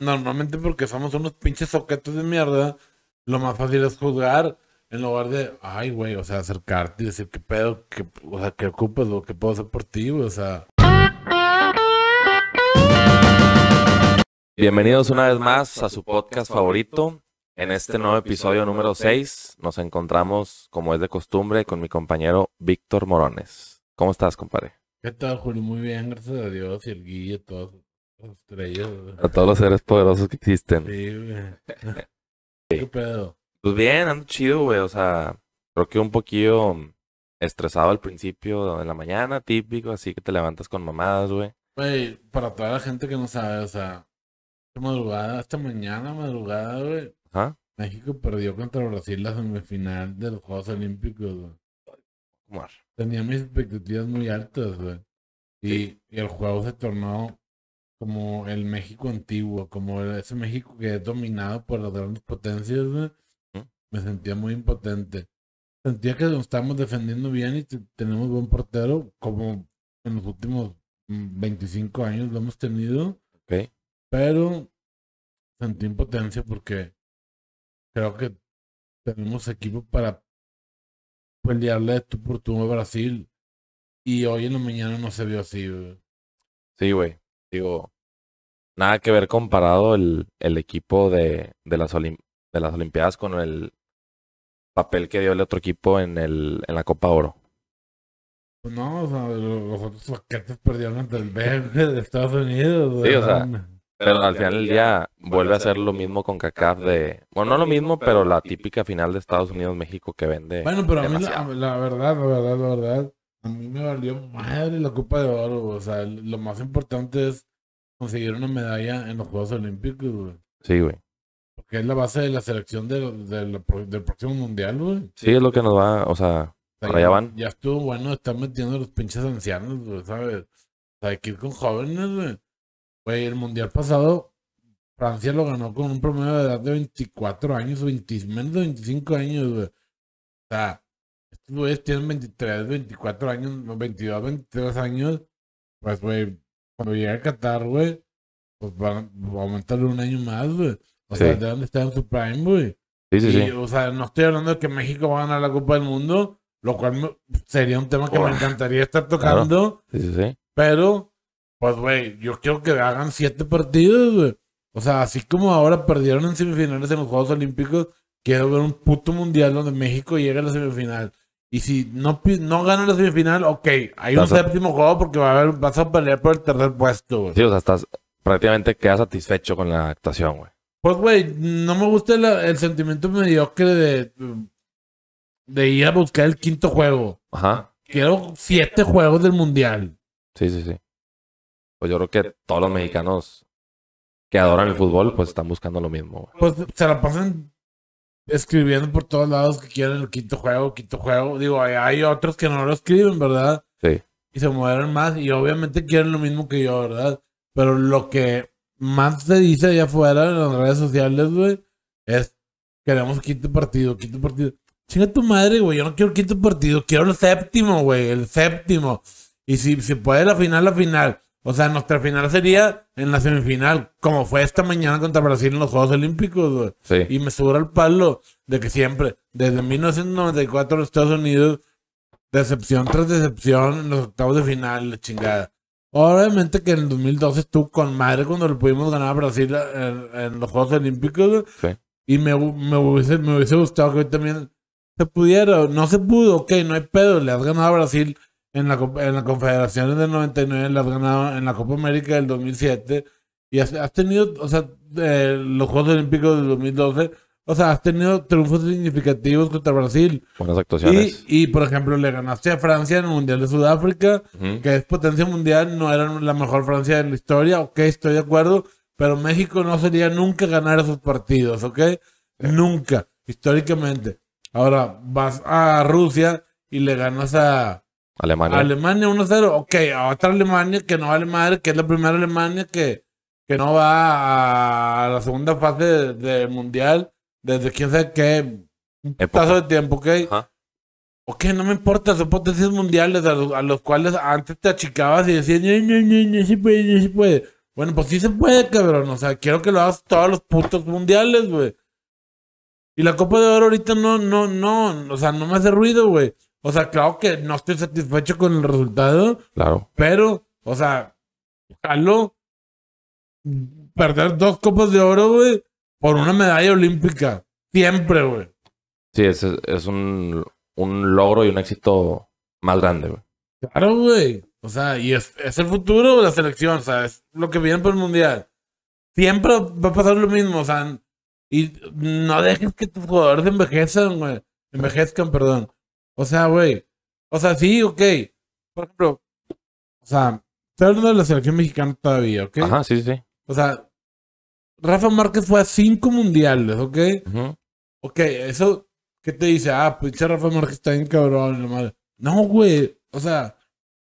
normalmente porque somos unos pinches soquetos de mierda, lo más fácil es juzgar en lugar de, ay, güey, o sea, acercarte y decir qué pedo, qué, o sea, qué ocupas o qué puedo hacer por ti, o sea. Bienvenidos una vez más a su podcast favorito. En este nuevo episodio número 6 nos encontramos, como es de costumbre, con mi compañero Víctor Morones. ¿Cómo estás, compadre? ¿Qué tal, Julio? Muy bien, gracias a Dios y el guía, todos los estrellas. A todos los seres poderosos que existen. Sí, güey. ¿Qué pedo? Pues bien, ando chido, güey. O sea, creo que un poquillo estresado al principio en la mañana, típico, así que te levantas con mamadas, güey. Güey, para toda la gente que no sabe, o sea, esta madrugada, esta mañana madrugada, güey, Ajá. México perdió contra Brasil la semifinal de los Juegos Olímpicos, güey. Tenía mis expectativas muy altas, güey. Y, y el juego se tornó como el México antiguo, como ese México que es dominado por las grandes potencias. Me sentía muy impotente. Sentía que nos estábamos defendiendo bien y te- tenemos buen portero, como en los últimos mm, 25 años lo hemos tenido. Ok. Pero sentí impotencia porque creo que tenemos equipo para pelearle tú por tú a Brasil. Y hoy en la mañana no se vio así, güey. Sí, güey. Digo, nada que ver comparado el, el equipo de, de, las olim- de las Olimpiadas con el papel que dio el otro equipo en, el, en la Copa Oro. Pues no, o sea, lo- los otros paquetes perdieron ante el BG de Estados Unidos, güey. Sí, o sea, Pero al final del día vuelve a ser lo mismo con CACAF de... Bueno, no lo mismo, pero la típica final de Estados Unidos-México que vende Bueno, pero a mí la verdad, la verdad, la verdad, a mí me valió madre la Copa de Oro, güey. O sea, lo más importante es conseguir una medalla en los Juegos Olímpicos, güey. Sí, güey. Porque es la base de la selección de- del próximo mundial, güey. Sí, es lo que nos va... O sea, O sea, Por allá ya- van. Ya estuvo bueno estar metiendo los pinches ancianos, güey, ¿sabes? O sea, hay que ir con jóvenes, güey. Güey, el mundial pasado, Francia lo ganó con un promedio de edad de 24 años, 20 menos de 25 años, güey. O sea, güeyes tienen 23, 24 años, 22, 23 años. Pues, güey, cuando llegue a Qatar, güey, pues van va a aumentarle un año más, güey. O sea, de dónde está en su prime, güey. sí, sí, Y, sí. o sea, no estoy hablando de que México va a ganar la Copa del Mundo, lo cual me- sería un tema que me encantaría estar tocando, Sí, sí, sí. pero, pues, güey, yo quiero que hagan siete partidos, güey. O sea, así como ahora perdieron en semifinales en los Juegos Olímpicos, quiero ver un puto mundial donde México llegue a la semifinal. Y si no, no gana la semifinal, ok, hay un Vas a- séptimo juego porque va a haber, vas a pelear por el tercer puesto, güey. Sí, o sea, estás... Prácticamente quedas satisfecho con la actuación, güey. Pues, güey, no me gusta la- el sentimiento mediocre de, de ir a buscar el quinto juego. Ajá. Quiero siete juegos del mundial. Sí, sí, sí. Pues yo creo que todos los mexicanos que adoran el fútbol, pues están buscando lo mismo, güey. Pues se la pasan escribiendo por todos lados que quieren el quinto juego, quinto juego. Digo, hay, hay otros que no lo escriben, ¿verdad? Sí. Y se mueven más y obviamente quieren lo mismo que yo, ¿verdad? Pero lo que más se dice allá afuera en las redes sociales, güey, es queremos quinto partido, quinto partido. Chinga tu madre, güey, yo no quiero quinto partido, quiero el séptimo, güey, el séptimo. Y si, si puede la final, la final. O sea, nuestra final sería en la semifinal, como fue esta mañana contra Brasil en los Juegos Olímpicos, güey. Sí. Y me sobra el palo de que siempre, desde 1994 en los Estados Unidos, decepción tras decepción en los octavos de final, la chingada. Obviamente que en el 2012 estuvo con madre cuando le pudimos ganar a Brasil en, en los Juegos Olímpicos. güey. Sí. Y me, me, hubiese, me hubiese gustado que hoy también se pudiera. No se pudo, ok, no hay pedo. Le has ganado a Brasil en la, en la Confederaciones del 99, le has ganado en la Copa América del 2007. Y has, has tenido, o sea, eh, los Juegos Olímpicos del 2012. O sea, has tenido triunfos significativos contra Brasil. Buenas actuaciones. Y, y, por ejemplo, le ganaste a Francia en el Mundial de Sudáfrica, Ujú. que es potencia mundial, no era la mejor Francia de la historia, ok, estoy de acuerdo, pero México no sería nunca ganar esos partidos, ok, nunca, históricamente. Ahora vas a Rusia y le ganas a Alemania. Alemania 1-0, ok, otra Alemania que no vale madre, que es la primera Alemania que, que no va a la segunda fase de- del Mundial desde quién sabe qué un paso de tiempo, ok. Ajá. Ok, no me importa, son potencias mundiales a los, a los cuales antes te achicabas y decías, no, no, no, no se puede, no se puede. Bueno, pues sí se puede, cabrón. O sea, quiero que lo hagas todos los putos mundiales, güey. Y la Copa de Oro ahorita no, no, no, o sea, no me hace ruido, güey. O sea, claro que no estoy satisfecho con el resultado, Claro. pero, o sea, jalo perder dos Copas de Oro, güey, por una medalla olímpica. Siempre, güey. Sí, es, es un, un logro y un éxito más grande, güey. Claro, güey. O sea, y es, es el futuro de la selección, o sea, es lo que viene por el mundial. Siempre va a pasar lo mismo, o sea, y no dejes que tus jugadores envejezcan, güey. Envejezcan, perdón. O sea, güey. O sea, sí, ok. Por ejemplo, o sea, estoy hablando de la selección mexicana todavía, ¿ok? Ajá, sí, sí. O sea, Rafa Márquez fue a cinco mundiales, ¿ok? Ujú. Ok, eso, ¿qué te dice? Ah, pinche Rafa Márquez está bien cabrón, la madre. No, güey. O sea,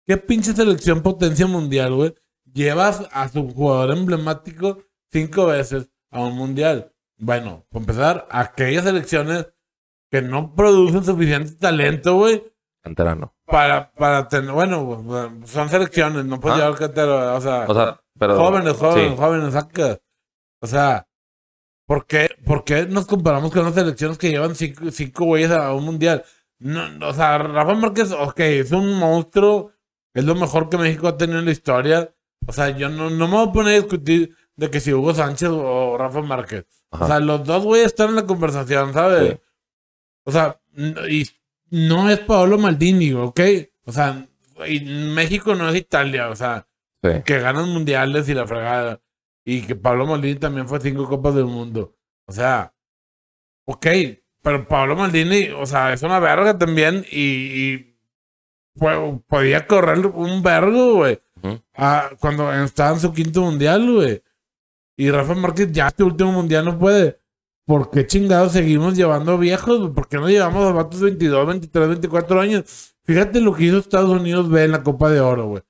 ¿qué pinche selección potencia mundial, güey? Llevas a su jugador emblemático cinco veces a un mundial. Bueno, para empezar, aquellas selecciones que no producen suficiente talento, güey, Canterano. para, para tener, bueno, son selecciones, no puedes Ah. llevar cantero, o sea, O sea, pero. jóvenes, jóvenes, sí. jóvenes, saca. O sea, ¿por qué, por qué nos comparamos con las selecciones que llevan cinco, cinco güeyes a un mundial? No, no, o sea, Rafa Márquez, ok, es un monstruo, es lo mejor que México ha tenido en la historia. O sea, yo no, no me voy a poner a discutir de que si Hugo Sánchez o Rafa Márquez. Ajá. O sea, los dos güeyes están en la conversación, ¿sabes? Sí. O sea, y no es Paolo Maldini, ¿ok? O sea, y México no es Italia, o sea, Sí. que ganan mundiales y la fregada. Y que Pablo Maldini también fue cinco copas del mundo. O sea, ok, pero Pablo Maldini, o sea, es una verga también y, y fue- podía correr un vergo, güey. Ah, cuando estaba en su quinto mundial, güey. Y Rafa Márquez ya este último mundial no puede. ¿Por qué chingados seguimos llevando viejos? ¿Por qué no llevamos a vatos de 22, 23, 24 años? Fíjate lo que hizo Estados Unidos B en la Copa de Oro, güey.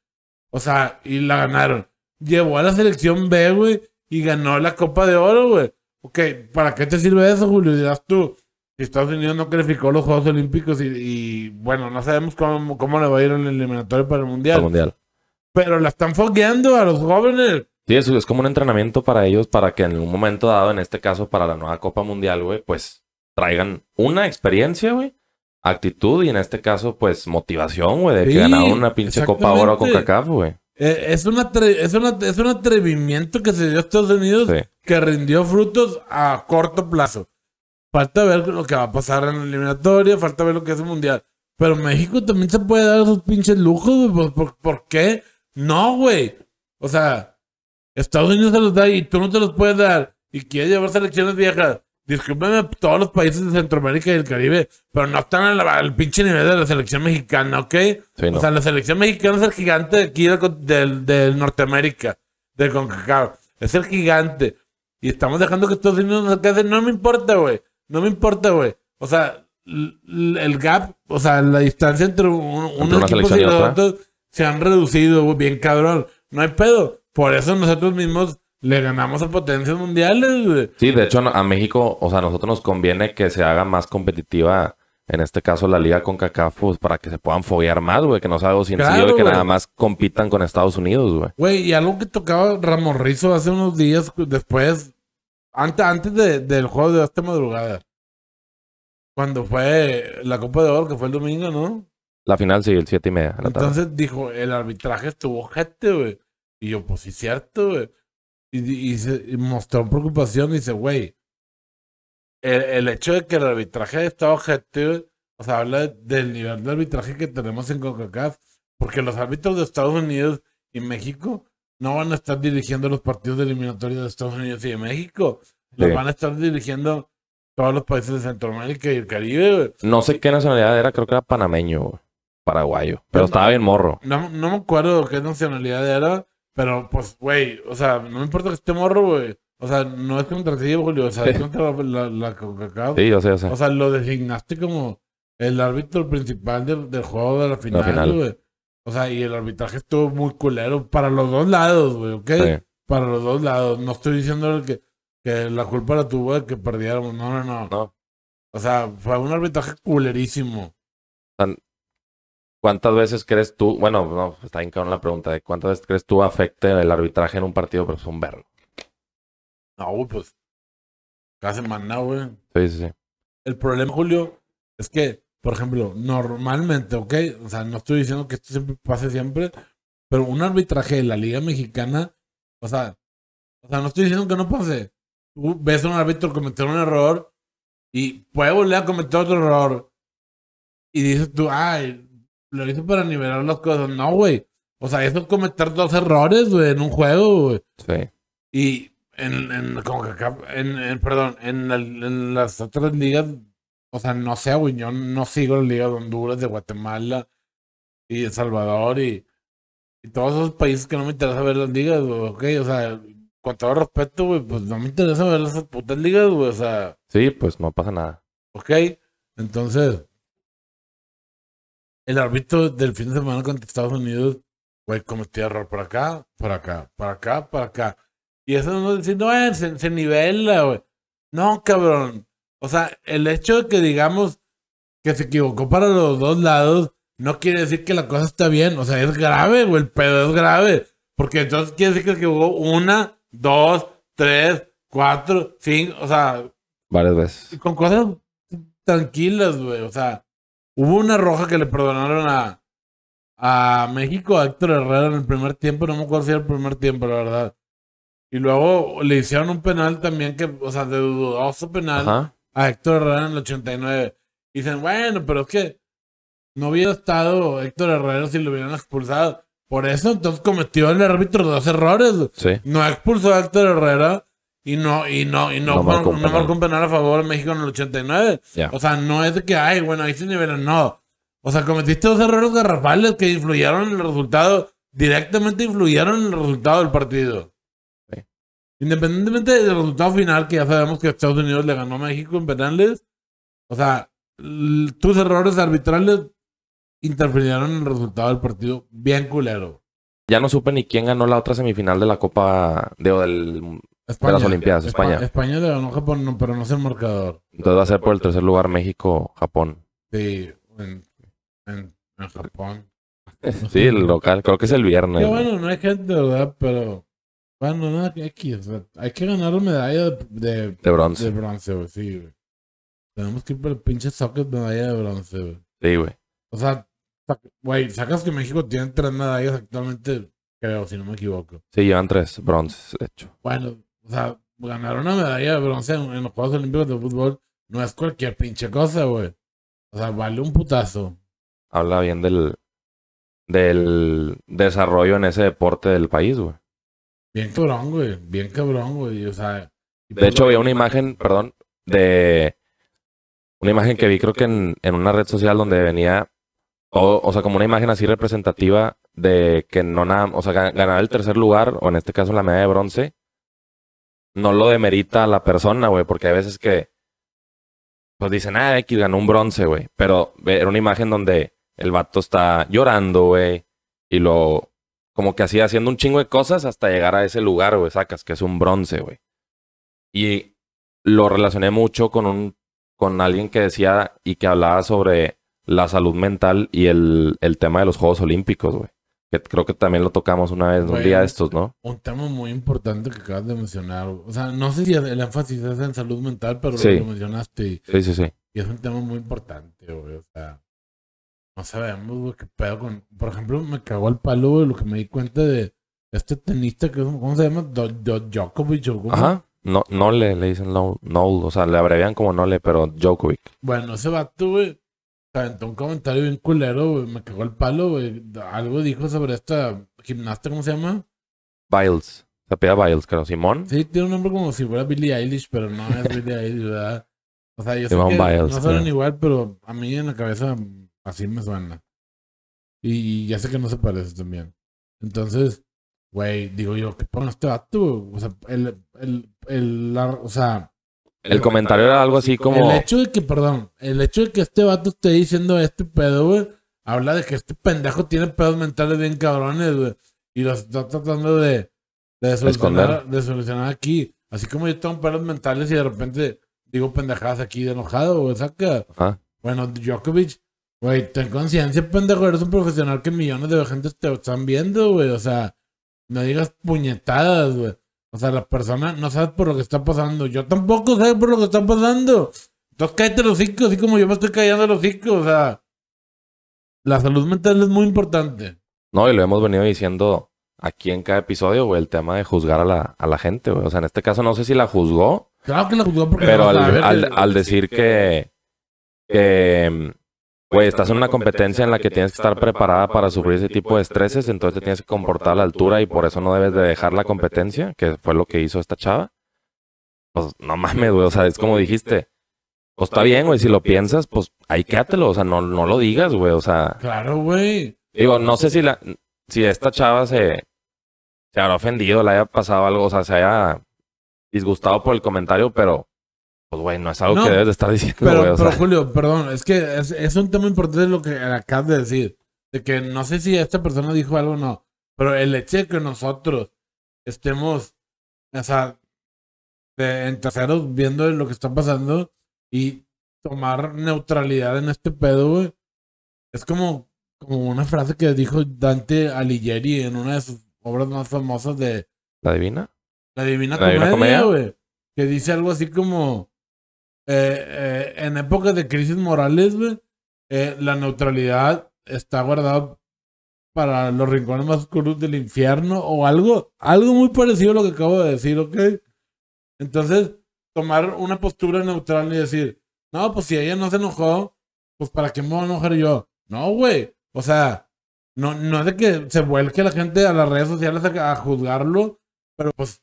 O sea, y la ganaron. Llevó a la selección B, güey, y ganó la Copa de Oro, güey. Ok, ¿para qué te sirve eso, Julio? Dirás tú. Si Estados Unidos no calificó los Juegos Olímpicos y, y, bueno, no sabemos cómo, cómo le va a ir en el eliminatorio para el Mundial. Al mundial. Pero la están fogueando a los jóvenes. Sí, es, es como un entrenamiento para ellos para que en un momento dado, en este caso para la nueva Copa Mundial, güey, pues traigan una experiencia, güey, actitud y en este caso, pues motivación, güey, de Sí, que ganaron una pinche Copa Oro con. CACAF, güey. Eh, es, una es, una, es un atrevimiento que se dio a Estados Unidos Sí. que rindió frutos a corto plazo. Falta ver lo que va a pasar en la eliminatoria, falta ver lo que es el mundial. Pero México también se puede dar esos pinches lujos, güey. ¿Por, por, por qué? No, güey. O sea, Estados Unidos se los da y tú no te los puedes dar. Y quieres llevar selecciones viejas. Discúlpeme, todos los países de Centroamérica y el Caribe, pero no están al, al pinche nivel de la selección mexicana, ¿ok? Sí, no. O sea, la selección mexicana es el gigante de aquí del, del, Norteamérica, del CONCACAF. Es el gigante. Y estamos dejando que Estados Unidos nos alcance. No me importa, güey. No me importa, güey. O sea, el gap, o sea, la distancia entre un, unos equipos y los otros se han reducido, güey, bien cabrón. No hay pedo. Por eso nosotros mismos le ganamos a potencias mundiales, güey. Sí, de hecho a México, o sea, a nosotros nos conviene que se haga más competitiva, en este caso la liga con CACAF, pues, para que se puedan foguear más, güey, que no sea algo sencillo Claro, y que güey. nada más compitan con Estados Unidos, güey. Güey, y algo que tocaba Ramos Rizo hace unos días después, antes, antes de- del juego de esta madrugada. Cuando fue la Copa de Oro, que fue el domingo, ¿no? La final sí, el 7 y media. tarde. Entonces dijo, el arbitraje estuvo gente, güey. Y yo, pues sí, cierto, güey. Y, y, y se- y mostró preocupación y dice, güey, el, el hecho de que el arbitraje gente, güey, o sea, habla del nivel de arbitraje que tenemos en CONCACAF. Porque los árbitros de Estados Unidos y México no van a estar dirigiendo los partidos de eliminatoria de Estados Unidos y de México. Los Sí. van a estar dirigiendo todos los países de Centroamérica y el Caribe, güey. No sé qué nacionalidad era, creo que era panameño, güey. Paraguayo. Pero Pero estaba no- bien morro. No, no me acuerdo qué nacionalidad era, pero pues, güey, o sea, no me importa que esté morro, güey. O sea, no es contra ti, Julio, o sea, es contra la, la, la CONCACAF. Sí, yo sé, yo sé. O sea, lo designaste como el árbitro principal del, del juego de la final, güey. O sea, y el arbitraje estuvo muy culero para los dos lados, güey, ¿ok? Sí. Para los dos lados. No estoy diciendo que, que la culpa la tuvo de que perdiéramos. No, no, no. No. O sea, fue un arbitraje culerísimo. ¿Cuántas veces crees tú? Bueno, no, está bien cabrón la pregunta de cuántas veces crees tú afecte el arbitraje en un partido, pero es un verlo. No, pues. Cada semana, güey. Sí, sí, sí. El problema, Julio, es que, por ejemplo, normalmente, ¿ok? O sea, no estoy diciendo que esto siempre pase siempre, pero un arbitraje de la Liga Mexicana, o sea, o sea, no estoy diciendo que no pase. Tú ves a un árbitro cometer un error y puede volver a cometer otro error. Y dices tú, ay, lo hice para nivelar las cosas. No, güey. O sea, eso es cometer dos errores, güey, en un juego, güey. Sí. Y en, en, como que acá- en, en- perdón, en, el- en las otras ligas, o sea, no sé, güey, yo no sigo la Liga de Honduras, de Guatemala y El Salvador y, y todos esos países que no me interesa ver las ligas, güey, ok, o sea, con todo respeto, güey, pues no me interesa ver esas putas ligas, güey, o sea, Sí, pues no pasa nada. ok, entonces, el árbitro del fin de semana contra Estados Unidos, güey, cometió error por acá, por acá, por acá, por acá. Y eso no es decir, no, eh, se, se nivela, güey. No, cabrón. O sea, el hecho de que digamos que se equivocó para los dos lados, no quiere decir que la cosa está bien. O sea, es grave, güey, el pedo es grave. Porque entonces quiere decir que se equivocó una, dos, tres, cuatro, cinco, o sea, Varias veces. con cosas tranquilas, güey. O sea, hubo una roja que le perdonaron a, a México, a Héctor Herrera en el primer tiempo. No me acuerdo si era el primer tiempo, la verdad. Y luego le hicieron un penal también que, o sea, de dudoso penal Ajá. a Héctor Herrera en el 89. Y dicen, bueno, pero es que no hubiera estado Héctor Herrera si lo hubieran expulsado. Por eso entonces cometió el árbitro dos errores. Sí. No expulsó a Héctor Herrera y no, y no, y no, No marcó un no penal. marcó un penal a favor de México en el 89. Ya. O sea, no es de que, ay, bueno, ahí se nivelan, no. O sea, cometiste dos errores garrafales que influyeron en el resultado, directamente influyeron en el resultado del partido. Sí. Independientemente del resultado final, que ya sabemos que Estados Unidos le ganó a México en penales, o sea, tus errores arbitrales interfirieron en el resultado del partido bien culero. Ya no supe ni quién ganó la otra semifinal de la Copa de, o del España, las Olimpiadas, España. España le ganó Japón, no, pero no es el marcador. Entonces va a ser por el tercer lugar México, Japón. Sí, en, en, en Japón. Sí, el local. Creo que es el viernes. Que güey. bueno, no hay gente, ¿verdad? Pero. Bueno, nada que X. o sea, hay que ganar la medalla de, de, De bronce. de bronce, güey. Sí, güey. Tenemos que ir por el pinche socket medalla de bronce, güey. Sí, güey. O sea, güey, sacas que México tiene tres medallas actualmente, creo, si no me equivoco. Sí, llevan tres bronces, de hecho. Bueno, o sea, ganar una medalla de bronce en, en los Juegos Olímpicos de Fútbol no es cualquier pinche cosa, güey. O sea, vale un putazo. Habla bien del, del desarrollo en ese deporte del país, güey. Bien cabrón, güey. Bien cabrón, güey. O sea. De pues hecho, lo- había una imagen, perdón, de una imagen que vi creo que en, en una red social donde venía todo, o sea, como una imagen así representativa de que no nada, o sea, ga- ganar el tercer lugar, o en este caso la medalla de bronce, no lo demerita a la persona, güey, porque hay veces que, pues dicen, ah, X ganó un bronce, güey, pero era una imagen donde el vato está llorando, güey, y lo, como que así haciendo un chingo de cosas hasta llegar a ese lugar, güey, sacas, que es un bronce, güey. Y lo relacioné mucho con un con alguien que decía y que hablaba sobre la salud mental y el, el tema de los Juegos Olímpicos, güey. Que creo que también lo tocamos una vez, un día de estos, ¿no? Un tema muy importante que acabas de mencionar. O sea, no sé si el énfasis es en salud mental, pero Sí. lo mencionaste Sí, sí, sí. y es un tema muy importante, güey. O sea, no sabemos, güey, qué pedo con. Por ejemplo, me cagó el palo, güey, lo que me di cuenta de este tenista que, ¿cómo se llama? Do- Do- Djokovic o cómo? Ajá. No, no le, le dicen no, no, o sea, le abrevian como no le, pero Djokovic. Bueno, ese vato, güey, aventó un comentario bien culero, güey. Me cagó el palo, güey. Algo dijo sobre esta gimnasta, ¿cómo se llama? Biles. Se pida Biles, creo. Simón. Sí, tiene un nombre como si fuera Billie Eilish, pero no es Billie Eilish, ¿verdad? O sea, yo sé que Biles, no suenan igual, pero a mí en la cabeza así me suena. Y, y ya sé que no se parece también. Entonces, güey, digo yo, ¿qué pone este vato? O sea, el, el, el, la- o sea, El comentario era algo así como... el hecho de que, perdón, el hecho de que este vato esté diciendo este pedo, güey, habla de que este pendejo tiene pedos mentales bien cabrones, güey. Y los está tratando de, de, solucionar, Esconder. de solucionar aquí. Así como yo tengo pedos mentales y de repente digo pendejadas aquí de enojado, güey, saca. Ajá. Bueno, Djokovic Güey, ten conciencia, pendejo. Eres un profesional que millones de gente te están viendo, güey. O sea, no digas puñetadas, güey. O sea, la persona no sabe por lo que está pasando. Yo tampoco sé por lo que está pasando. Entonces cállate los hocico, así como yo me estoy callando los hocico. O sea, la salud mental es muy importante. No, y lo hemos venido diciendo aquí en cada episodio, güey, el tema de juzgar a la, a la gente, güey. O sea, en este caso no sé si la juzgó, Claro que la juzgó porque pero no al, al- al decir que, que, güey, estás en una competencia en la que tienes que estar preparada para sufrir ese tipo de estreses, entonces te tienes que comportar a la altura y por eso no debes de dejar la competencia, que fue lo que hizo esta chava. Pues no mames, güey, o sea, es como dijiste. Pues está bien, güey, si lo piensas, pues ahí quédatelo, o sea, no, no lo digas, güey, o sea, Claro, güey. Digo, no sé si la, si esta chava se, se habrá ofendido, le haya pasado algo, o sea, se haya disgustado por el comentario, pero, pues, güey, no es algo No, que debes de estar diciendo, Pero, o pero sea, Julio, perdón, es que es, es un tema importante lo que acabas de decir. De que no sé si esta persona dijo algo o no, pero el hecho de que nosotros estemos, o sea, de- en terceros viendo lo que está pasando y tomar neutralidad en este pedo, güey, es como, como una frase que dijo Dante Alighieri en una de sus obras más famosas de ¿la la Divina La Divina Comedia, Comedia. güey. Que dice algo así como: eh, eh, En épocas de crisis morales, eh, la neutralidad está guardada para los rincones más oscuros del infierno o algo, algo muy parecido a lo que acabo de decir, ¿ok? Entonces, tomar una postura neutral y decir: No, pues si ella no se enojó, pues ¿para qué me voy a enojar yo? No, güey. O sea, no, no es de que se vuelque la gente a las redes sociales a, a juzgarlo, pero pues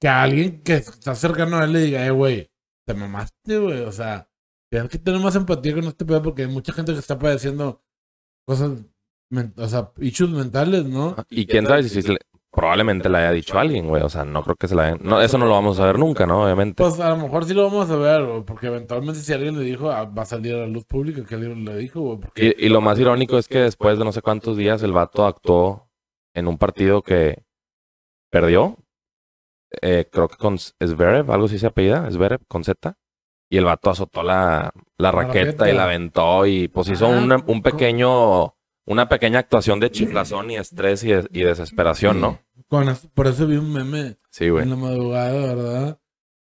que alguien que está cercano a él le diga, eh, güey, te mamaste, güey. O sea, tienes que tener más empatía con este pedo porque hay mucha gente que está padeciendo cosas, men- o sea, issues mentales, ¿no? Y quién sabe si, si le- probablemente le haya dicho a alguien, güey, o sea, no creo que se la hayan, no, eso no lo vamos a ver nunca, ¿no? Obviamente. Pues a lo mejor sí lo vamos a ver, güey, porque eventualmente si alguien le dijo, ah, va a salir a la luz pública que alguien le dijo, güey. Porque, Y, y lo más irónico es que después de no sé cuántos días el vato actuó en un partido que perdió. Eh, creo que con Zverev, algo así se apellida, Zverev, con Z. Y el vato azotó la, la raqueta raqueta. y la aventó y pues hizo Ah, una- un pequeño, una pequeña actuación de chiflazón y estrés y, y desesperación, ¿no? con por eso vi un meme Sí, güey. en la madrugada, ¿verdad?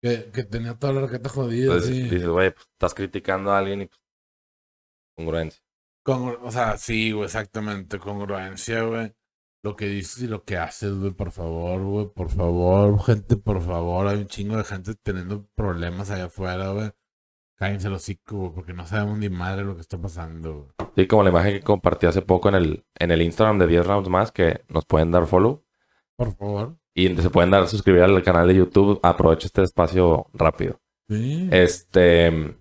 Que, que tenía toda la raqueta jodida, Entonces sí. dices, güey, pues, estás criticando a alguien y pues, congruencia. Congru- o sea, sí, güey, exactamente. Congruencia, güey. Lo que dices y lo que haces, güey, por favor, güey, por favor, gente, por favor. Hay un chingo de gente teniendo problemas allá afuera, güey. Cállense los hocico, güey, porque no sabemos ni madre lo que está pasando, güey. Sí, como la imagen que compartí hace poco en el, en el Instagram de 10 rounds más, que nos pueden dar follow. Por favor. Y se pueden dar suscribir al canal de YouTube. Aprovecho este espacio rápido. Sí. Este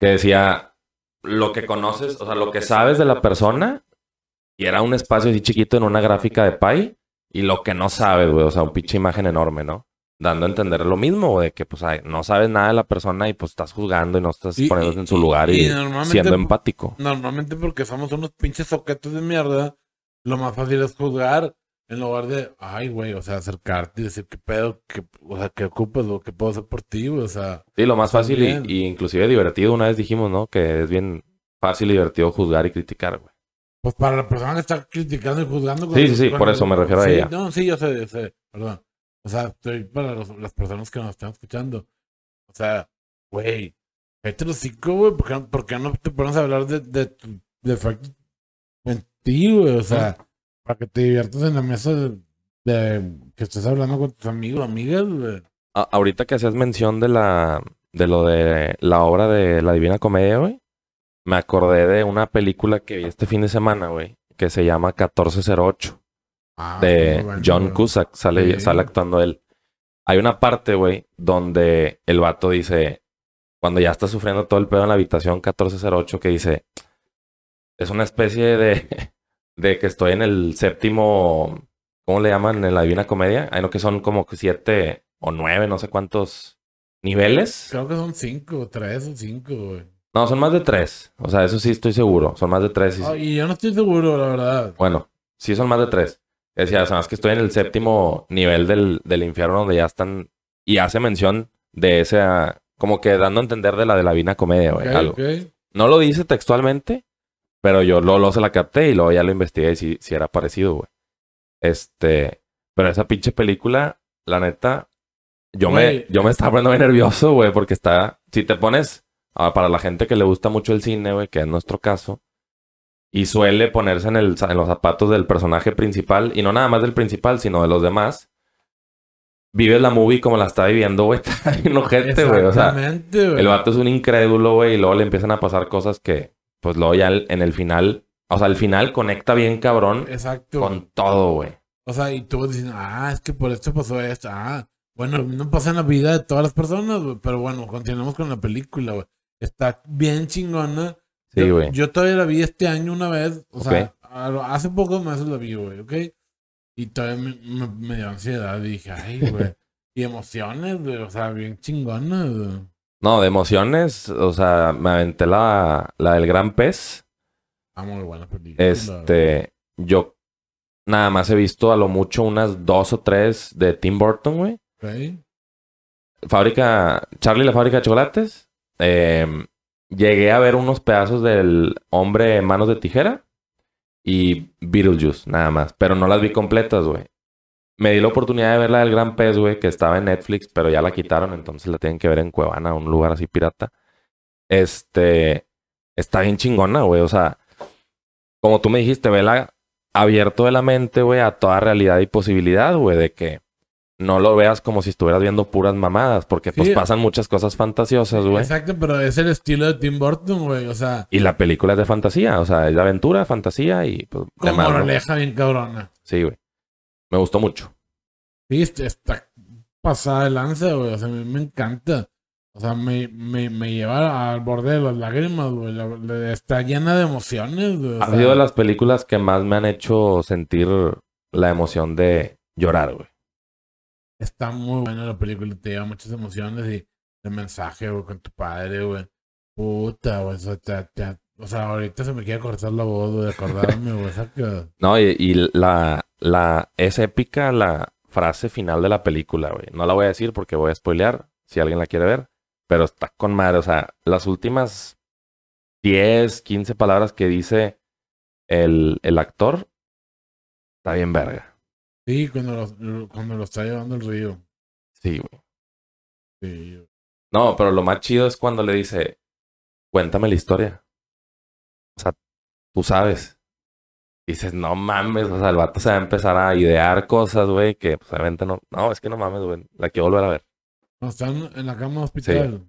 que decía lo que conoces, o sea, lo que sabes de la persona, y era un espacio así chiquito en una gráfica de Pi, y lo que no sabes, güey, o sea, un pinche imagen enorme, ¿no? Dando a entender lo mismo, güey, de que pues ay, no sabes nada de la persona y pues estás juzgando y no estás Y- poniéndote y- en su lugar y, siendo empático. Normalmente porque somos unos pinches soquetos de mierda, lo más fácil es juzgar en lugar de, ay, güey, o sea, acercarte y decir qué pedo, qué, o sea, qué ocupas o qué puedo hacer por ti, güey, o sea. Sí, lo más fácil y, y inclusive divertido, una vez dijimos, ¿no? Que es bien fácil y divertido juzgar y criticar, güey. Pues para la persona que está criticando y juzgando. Sí, sí, sí, por eso me refiero a ella. No, sí, yo sé, yo sé, perdón. O sea, estoy para los- las personas que nos están escuchando. O sea, güey, vete los cinco, güey, ¿por qué, no- por qué no te pones a hablar de, de tu defecto en ti, güey? O sea, para que te diviertas en la mesa de, de que estés hablando con tus amigos, amigas, güey. A- ahorita que hacías mención de la de lo de la obra de la Divina Comedia, güey, me acordé de una película que vi este fin de semana, güey, que se llama 1408 Ah, de bueno, John. Cusack, sale Sí. sale actuando él. Hay una parte, güey, donde el vato dice cuando ya está sufriendo todo el pedo en la habitación 1408 que dice es una especie de de que estoy en el séptimo ¿cómo le llaman en la Divina Comedia? Hay no que son como siete o nueve, no sé cuántos niveles. Creo que son cinco, tres o cinco, güey. No, son más de tres. O sea, eso sí estoy seguro. Son más de tres. y- Ah, y yo no estoy seguro, la verdad. Bueno, sí son más de tres. Decía, o sea, es que estoy en el séptimo nivel del, del infierno donde ya están. Y hace mención de ese. ah, Como que dando a entender de la de la Divina Comedia, güey. Algo. No lo dice textualmente, pero yo lo, lo se la capté y luego ya lo investigué y si, si era parecido, güey. Este, pero esa pinche película, la neta, yo me, yo me estaba poniendo bien nervioso, güey, porque está, si te pones, ah, para la gente que le gusta mucho el cine, güey, que es nuestro caso, y suele ponerse en, el, en los zapatos del personaje principal, y no nada más del principal, sino de los demás, vives la movie como la está viviendo, güey, está bien ojete, güey, o sea, Exactamente, güey. el vato es un incrédulo, güey, y luego le empiezan a pasar cosas que, pues luego ya en el final, o sea, al final conecta bien cabrón Exacto. con todo, güey. O sea, y tú diciendo, ah, es que por esto pasó esto. Ah, bueno, no pasa en la vida de todas las personas, güey. Pero bueno, continuamos con la película, güey. Está bien chingona. Sí, Yo- güey. Yo, todavía la vi este año una vez. O sea, hace pocos meses la vi, güey, ¿ok? Y todavía me, me- me dio ansiedad. Y dije, ay, güey. y emociones, güey. O sea, bien chingona, güey. No, de emociones, o sea, me aventé la, la del gran pez. Ah, muy buena película. Este, yo nada más he visto a lo mucho unas dos o tres de Tim Burton, güey. Fábrica, Charlie la fábrica de chocolates. Eh, llegué a ver unos pedazos del hombre manos de tijera y Beetlejuice, nada más. Pero no las vi completas, güey. Me di la oportunidad de ver la del Gran Pez, güey, que estaba en Netflix, pero ya la quitaron, entonces la tienen que ver en Cuevana, un lugar así pirata. Este, está bien chingona, güey. O sea, como tú me dijiste, vela abierto de la mente, güey, a toda realidad y posibilidad, güey, de que no lo veas como si estuvieras viendo puras mamadas, porque pues pasan muchas cosas fantasiosas, güey. Exacto, pero es el estilo de Tim Burton, güey. O sea, Y la película es de fantasía, o sea, es de aventura, fantasía y pues con moraleja bien cabrona. Sí, güey. Me gustó mucho. Sí, est- está pasada de lanza, güey. O sea, a mí me encanta. O sea, me, me, me lleva al borde de las lágrimas, güey. La- la- está llena de emociones, güey. Ha sido de las películas que más me han hecho sentir la emoción de llorar, güey. Está muy buena la película. Te lleva muchas emociones y el mensaje, güey, con tu padre, güey. Puta, güey. O sea, te- te- o sea, ahorita se me quiere cortar la voz, de acordarme, güey. Que... No, y, y la, la, es épica la frase final de la película, güey. No la voy a decir porque voy a spoilear si alguien la quiere ver, pero está con madre. O sea, las últimas 10, 15 palabras que dice el, el actor, está bien verga. Sí, cuando lo, cuando lo está llevando el río. Sí, güey. Sí. No, pero lo más chido es cuando le dice, cuéntame la historia. O sea, tú sabes. Dices, no mames, o sea, el vato se va a empezar a idear cosas, güey, que pues obviamente no, no, es que no mames, güey, la quiero volver a ver. No, están en la cama de hospital.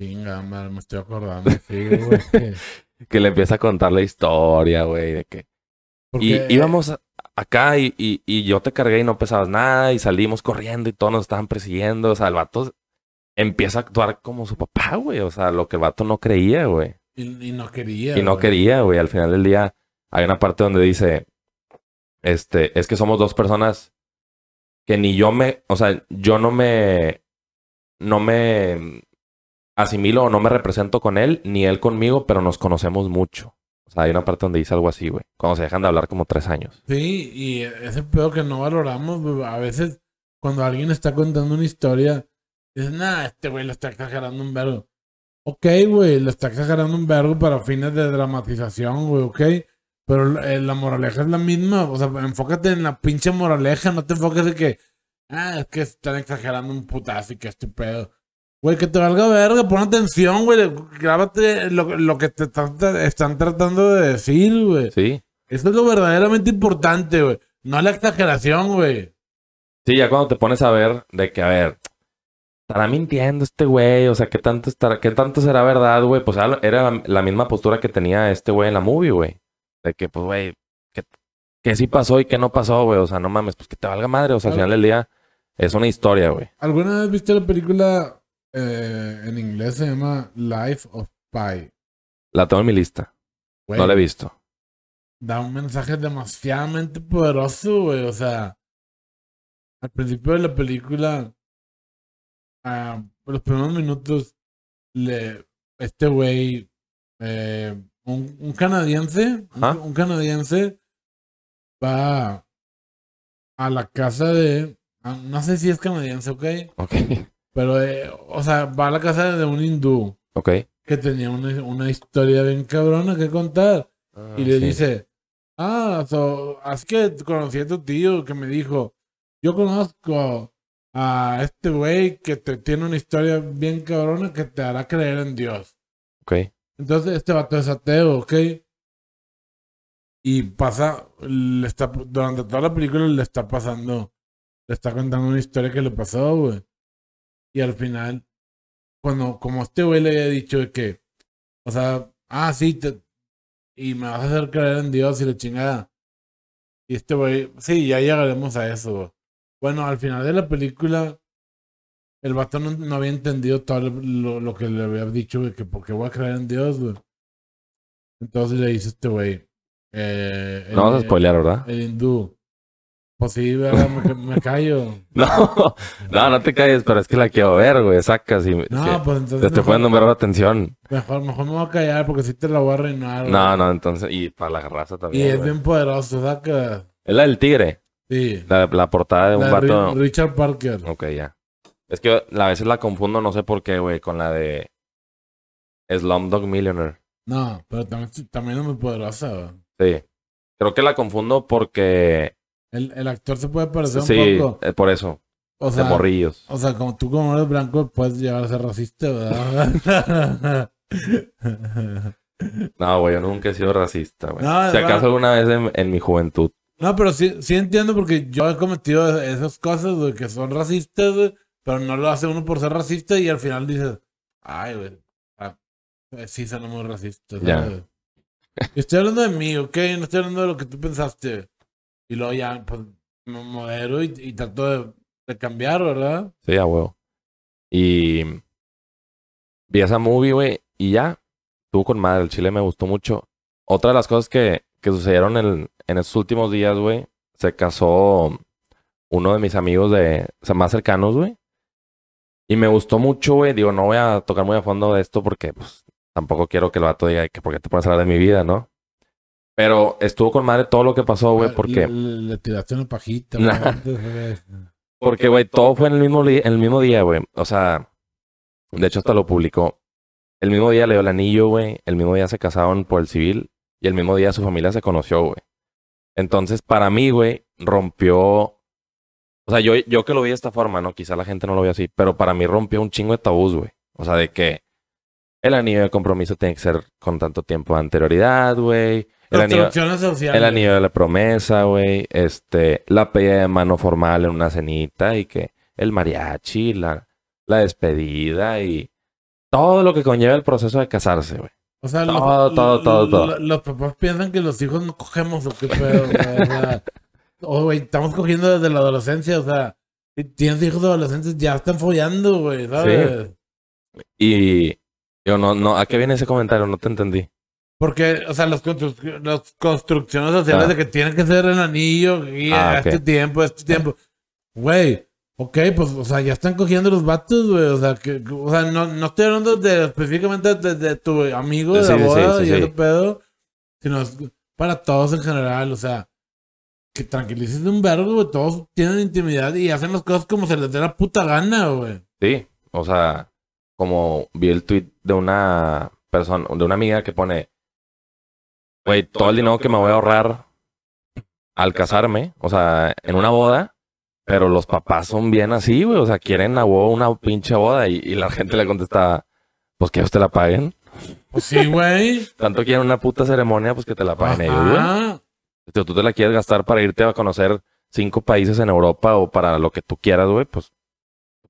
Venga, me, me estoy acordando. Sí, güey. que- le empieza a contar la historia, güey, de que... Y íbamos a- acá y, y, y yo te cargué y no pesabas nada y salimos corriendo y todos nos estaban persiguiendo, o sea, el vato empieza a actuar como su papá, güey, o sea, lo que el vato no creía, güey. Y, y no quería. Y no güey. quería, güey. Al final del día hay una parte donde dice, este, es que somos dos personas que ni yo me, o sea, yo no me, no me asimilo o no me represento con él, ni él conmigo, pero nos conocemos mucho. O sea, hay una parte donde dice algo así, güey. Cuando se dejan de hablar como tres años. Sí, y ese pedo que no valoramos, güey, a veces cuando alguien está contando una historia, dices, nah, este güey lo está exagerando un vergo. Ok, güey, lo está exagerando un vergo para fines de dramatización, güey, ok. Pero eh, la moraleja es la misma, o sea, enfócate en la pinche moraleja, no te enfoques en que, ah, es que están exagerando un putazo y que este pedo. Güey, que te valga verga, pon atención, güey, grábate lo, lo que te están, están tratando de decir, güey. Sí. Eso es lo verdaderamente importante, güey. No la exageración, güey. Sí, ya cuando te pones a ver de que, a ver, estará mintiendo este güey, o sea, ¿qué tanto, estará, qué tanto será verdad, güey? Pues era la, la misma postura que tenía este güey en la movie, güey. De que, pues, güey, que, que sí pasó y que no pasó, güey. O sea, no mames, pues que te valga madre. O sea, al final del día es una historia, güey. ¿Alguna vez viste la película eh, en inglés se llama Life of Pi? La tengo en mi lista. No la he visto. Da un mensaje demasiadamente poderoso, güey. O sea, al principio de la película, ah, por los primeros minutos, le, este güey, eh, un, un canadiense, un, un canadiense va a la casa de, ah, no sé si es canadiense, ¿ok? Ok. Pero, eh, o sea, va a la casa de un hindú Ok. que tenía una, una historia bien cabrona que contar. Ah, Y le sí. dice, ah, so, así que conocí a tu tío que me dijo, yo conozco a este güey que te tiene una historia bien cabrona que te hará creer en Dios. Ok. Entonces este vato es ateo, ¿ok? Y pasa, le está, durante toda la película le está pasando, le está contando una historia que le pasó, güey. Y al final, cuando, como este güey le había dicho de que, o sea, ah, sí, te, y me vas a hacer creer en Dios y la chingada. Y este güey, sí, ya llegaremos a eso. Bueno, al final de la película, el vato no, no había entendido todo lo, lo- que le había dicho, güey, que porque voy a creer en Dios, güey. Entonces le dice este güey. Eh, el- No vas a spoilear, ¿verdad? El hindú. Pues sí. Me, me callo. No, no, no te calles, pero es que la quiero ver, güey. Sacas y No, pues entonces. te estoy poniendo la atención. mejor, mejor me voy a callar porque si te la voy a arruinar. güey. No, no, entonces, y para la raza Y también. es güey. bien poderoso, saca. Es la del tigre, Sí. la, la portada de un La vato. Ri- Richard Parker. Ok, ya. Es que a veces la confundo, no sé por qué, güey, con la de Slumdog Millionaire. No, pero también, también es muy poderosa, güey. Sí. Creo que la confundo porque. El, el actor se puede parecer Sí, un poco. eh, por eso. O de sea, morrillos. o sea, como tú como eres blanco puedes llegar a ser racista, ¿verdad? No, güey, yo nunca he sido racista, güey. No, si de acaso verdad. alguna vez en, en mi juventud. No, pero sí, sí entiendo porque yo he cometido esas cosas, güey, que son racistas, güey, pero no lo hace uno por ser racista y al final dices, ay, güey, ah, eh, sí son muy racistas. Ya. Estoy hablando de mí, ¿ok? No estoy hablando de lo que tú pensaste. Y luego ya, pues, me modero y, trato de, de cambiar, ¿verdad? Sí, a huevo. Y vi esa movie, güey, y ya. Estuvo con madre. El chile me gustó mucho. Otra de las cosas que, que sucedieron en, en estos últimos días, güey, se casó uno de mis amigos de, o sea, más cercanos, güey. Y me gustó mucho, güey. Digo, no voy a tocar muy a fondo de esto porque, pues, tampoco quiero que el vato diga que por qué te pones a hablar de mi vida, ¿no? Pero estuvo con madre todo lo que pasó, güey, Ah, porque... Le, le tiraste una pajita, Nah. Porque, güey, todo fue en el mismo, en el mismo día, güey. O sea, de hecho hasta lo publicó. El mismo día le dio el anillo, güey. El mismo día se casaron por el civil. Y el mismo día su familia se conoció, güey. Entonces, para mí, güey, rompió... O sea, yo, yo que lo vi de esta forma, ¿no? Quizá la gente no lo ve así. Pero para mí rompió un chingo de tabús, güey. O sea, de que el anillo de compromiso tiene que ser con tanto tiempo de anterioridad, güey. El anillo, sociales. el anillo de la promesa, güey. Este, la pedida de mano formal en una cenita y que el mariachi, la, la despedida y todo lo que conlleva el proceso de casarse, güey. O sea, Todo, los, todo, todo, los- todo. los papás piensan que los hijos no cogemos o qué pedo, güey. O güey, estamos cogiendo desde la adolescencia, o sea, si tienes hijos adolescentes, ya están follando, güey, ¿sabes? Y yo no, no, ¿a qué viene ese comentario? No te entendí. Porque, o sea, las construc- las construcciones sociales Ah. de que tiene que ser el anillo y Ah, a ok. este tiempo, a este tiempo. Güey, ok, pues, o sea, ya están cogiendo los vatos, güey. O sea, que, o sea no, no estoy hablando de, específicamente de, de tu amigo de Sí, la sí, sí, boda sí, y ese pedo, sino para todos en general, o sea, que tranquilices un vergo, güey. Todos tienen intimidad y hacen las cosas como se les dé la puta gana, güey. Sí, o sea, como vi el tweet de una persona, de una amiga que pone, güey, todo el dinero que me voy a ahorrar al casarme, o sea, en una boda, pero los papás son bien así, güey, o sea, quieren a una pinche boda y, y la gente le contesta, pues que ellos te la paguen. Pues sí, güey. Tanto quieren una puta ceremonia, pues que te la paguen ellos, güey. Si tú te la quieres gastar para irte a conocer cinco países en Europa o para lo que tú quieras, güey, pues,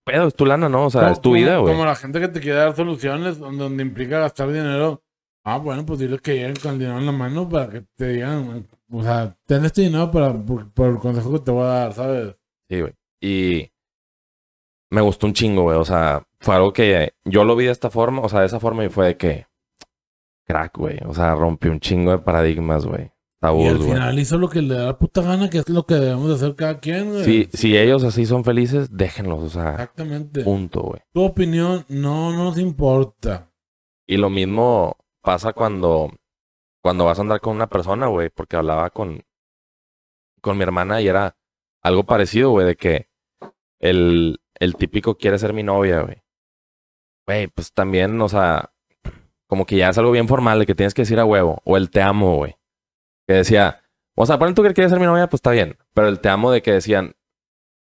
pedo, es tu lana, ¿no? O sea, es tu vida, güey. Como la gente que te quiere dar soluciones donde, donde implica gastar dinero. Ah, bueno, pues dile que lleguen con el dinero en la mano para que te digan, o sea, ten este dinero para, por, por el consejo que te voy a dar, ¿sabes? Sí, güey. Y me gustó un chingo, güey. O sea, fue algo que yo lo vi de esta forma, o sea, de esa forma y fue de que crack, güey. O sea, rompió un chingo de paradigmas, güey. y Tabús, al güey. final hizo lo que le da la puta gana, que es lo que debemos de hacer cada quien, güey. Si, si ellos así son felices, déjenlos, o sea, Exactamente. punto, güey. Tu opinión no nos importa. Y lo mismo pasa cuando, cuando vas a andar con una persona, güey, porque hablaba con, con mi hermana y era algo parecido, güey, de que el, el típico quiere ser mi novia, güey. Güey, pues también, o sea, como que ya es algo bien formal de que tienes que decir a huevo. O el te amo, güey. Que decía, o sea, ponen tú que quieres ser mi novia, pues está bien. Pero el te amo de que decían,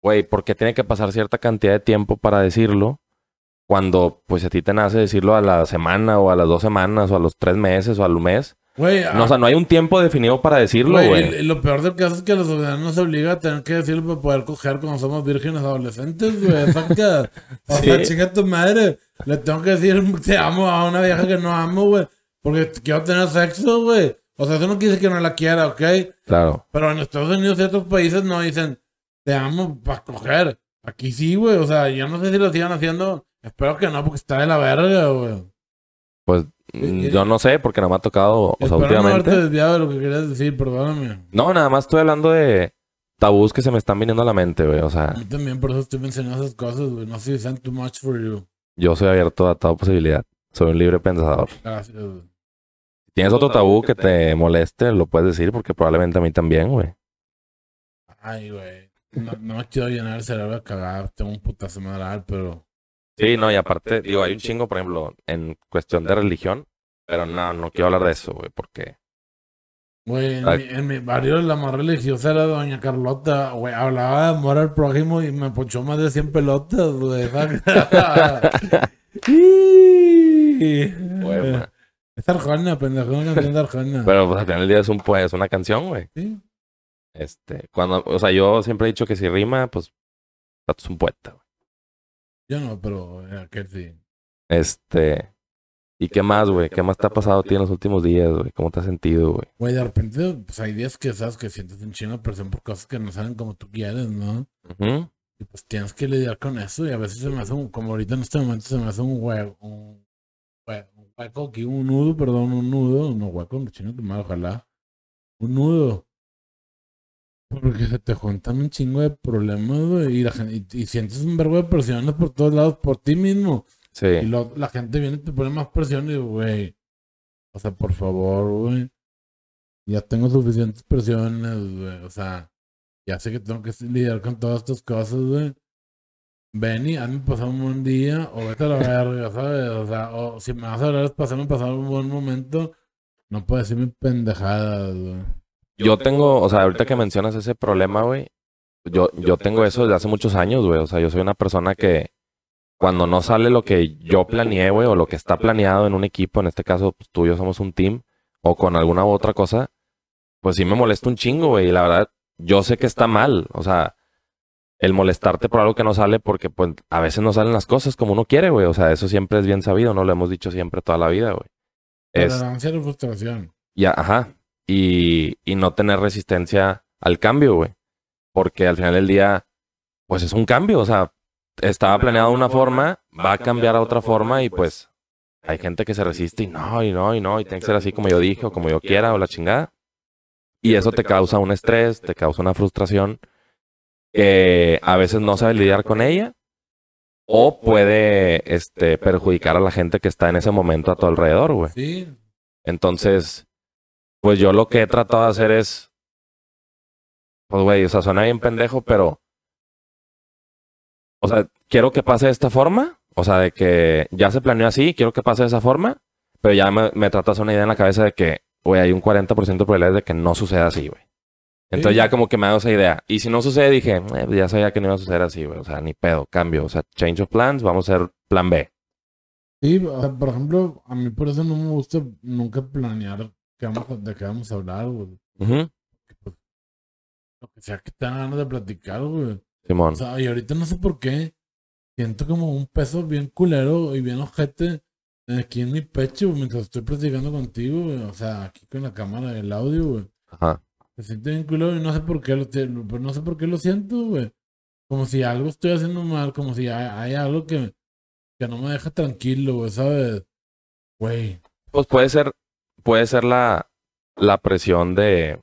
güey, ¿por qué tiene que pasar cierta cantidad de tiempo para decirlo? Cuando, pues, a ti te nace decirlo a la semana, o a las dos semanas, o a los tres meses, o al mes. Güey, No, o sea, no hay un tiempo definido para decirlo, Güey, güey. y- y lo peor del caso es que la sociedad nos obliga a tener que decirlo para poder coger cuando somos vírgenes adolescentes, güey. Saca. O sea, Sí. chinga tu madre. Le tengo que decir te amo a una vieja que no amo, güey. Porque quiero tener sexo, güey. O sea, eso no quiere que no la quiera, ¿ok? Claro. Pero en Estados Unidos y otros países no dicen te amo para coger. Aquí sí, güey. O sea, yo no sé si lo sigan haciendo. Espero que no, porque está de la verga, güey. Pues mm, yo no sé, porque no me ha tocado, o sea, no últimamente. desviado de lo que querías decir, perdóname. No, nada más estoy hablando de tabús que se me están viniendo a la mente, güey. O sea, mí también, por eso estoy mencionando esas cosas, güey. No sé si sean too much for you. yo soy abierto a toda posibilidad. Soy un libre pensador. Gracias, güey. Si tienes otro tabú que te moleste, lo puedes decir, porque probablemente a mí también, güey. Ay, güey. No, no me quiero llenar el cerebro de cagar. Tengo un putazo madral, pero. Sí, no, y aparte, digo, hay un chingo, por ejemplo, en cuestión de religión, pero no, no quiero hablar de eso, güey, porque... Güey, en, en mi barrio la más religiosa era Doña Carlota, güey. Hablaba de amor al prójimo y me ponchó más de 100 pelotas. Güey, es Arjona, pendejo, una canción de Arjona. Pero pues al final del día es un pues, una canción, güey. Sí. Este, cuando, o sea, yo siempre he dicho que si rima, pues, es un poeta, güey. Yo no, pero eh, aquel sí. Este, ¿y qué más, güey? ¿Qué más te ha pasado a ti en los últimos días, güey? ¿Cómo te has sentido, güey? Güey, de repente, pues hay días que sabes que sientes un chingo de presión por cosas que no salen como tú quieres, ¿no? Ujú. Y pues tienes que lidiar con eso y a veces se me hace un, como ahorita en este momento se me hace un hueco, un, hue- un hueco aquí, un nudo, perdón, un nudo, no hueco, no chino tu madre, ojalá. Un nudo. Porque se te juntan un chingo de problemas, güey, y, la gen- y, y sientes un verbo de presiones por todos lados por ti mismo. Y Sí, lo- la gente viene y te pone más presión y, güey, o sea, por favor, güey. Ya tengo suficientes presiones, güey. O sea, ya sé que tengo que lidiar con todas estas cosas, güey. Ven y hazme pasar un buen día o vete a la verga, ¿sabes? O sea, o si me vas a hablar pasarme pasar un buen momento, no puedes decirme pendejadas, güey. Yo tengo, o sea, ahorita que mencionas ese problema, güey, yo, yo tengo eso desde hace muchos años, güey. O sea, yo soy una persona que cuando no sale lo que yo planeé, güey, o lo que está planeado en un equipo, en este caso, pues tú y yo somos un team, o con alguna u otra cosa, pues sí me molesta un chingo, güey. Y la verdad, yo sé que está mal. O sea, el molestarte por algo que no sale, porque pues a veces no salen las cosas como uno quiere, güey. O sea, eso siempre es bien sabido, ¿no? Lo hemos dicho siempre toda la vida, güey. Es, Tolerancia a la frustración. ya, ajá. Y, y no tener resistencia al cambio, güey. Porque al final del día, pues es un cambio. O sea, estaba planeado de una forma, va a cambiar a otra forma y pues hay gente que se resiste y no, y no, y no, y tiene que ser así como yo dije o como yo quiera o la chingada. Y eso te causa un estrés, te causa una frustración que a veces no sabes lidiar con ella o puede este, perjudicar a la gente que está en ese momento a tu alrededor, güey. Sí. Entonces, pues yo lo que he tratado de hacer es, pues güey, o sea, suena bien pendejo, pero, o sea, quiero que pase de esta forma, o sea, de que ya se planeó así, quiero que pase de esa forma, pero ya me, me trato de hacer una idea en la cabeza de que, güey, hay un 40% de probabilidades de que no suceda así, güey. Entonces Sí. ya como que me hago esa idea. Y si no sucede, dije, "Eh, ya sabía que no iba a suceder así, güey. O sea, ni pedo, cambio. O sea, change of plans, vamos a hacer plan B. Sí, por ejemplo, a mí por eso no me gusta nunca planear qué vamos de qué vamos a hablar, güey. Ujú, Lo que sea que tengan ganas de platicar, güey. Simón. O sea, y ahorita no sé por qué. Siento como un peso bien culero y bien ojete aquí en mi pecho mientras estoy platicando contigo, güey. O sea, aquí con la cámara del audio, güey. Ajá. Se siente bien culero y no sé por qué lo, te- pero no sé por qué lo siento, güey. Como si algo estoy haciendo mal, como si hay, hay algo que, que no me deja tranquilo, güey, ¿sabes? Güey. Pues puede ser, puede ser la, la presión de,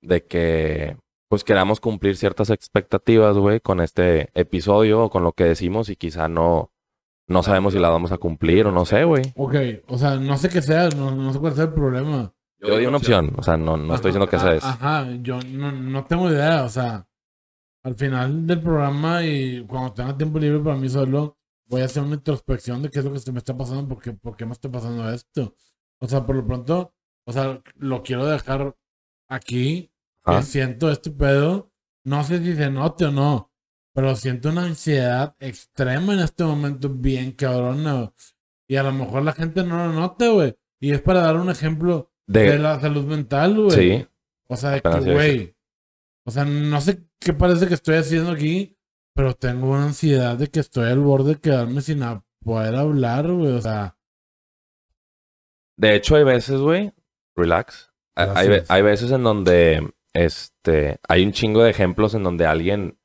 de que pues queramos cumplir ciertas expectativas, güey, con este episodio o con lo que decimos y quizá no, no sabemos si la vamos a cumplir o no sé, güey. Ok, o sea, no sé qué sea, no, no sé cuál sea el problema. Yo di una opción, o sea, no, no estoy diciendo que esa es. Ajá, yo no, no tengo idea, o sea, al final del programa y cuando tenga tiempo libre para mí solo, voy a hacer una introspección de qué es lo que se me está pasando, porque, por qué me está pasando esto. O sea, por lo pronto, o sea, lo quiero dejar aquí, que siento este pedo, no sé si se note o no, pero siento una ansiedad extrema en este momento, bien cabrona. Y a lo mejor la gente no lo nota, güey. Y es para dar un ejemplo de, De, la salud mental, güey. sí, O sea, de que, güey. O sea, no sé qué parece que estoy haciendo aquí, pero tengo una ansiedad de que estoy al borde de quedarme sin poder hablar, güey. O sea, De hecho, hay veces, güey, relax. Hay- Hay, veces en donde, este, hay un chingo de ejemplos en donde alguien,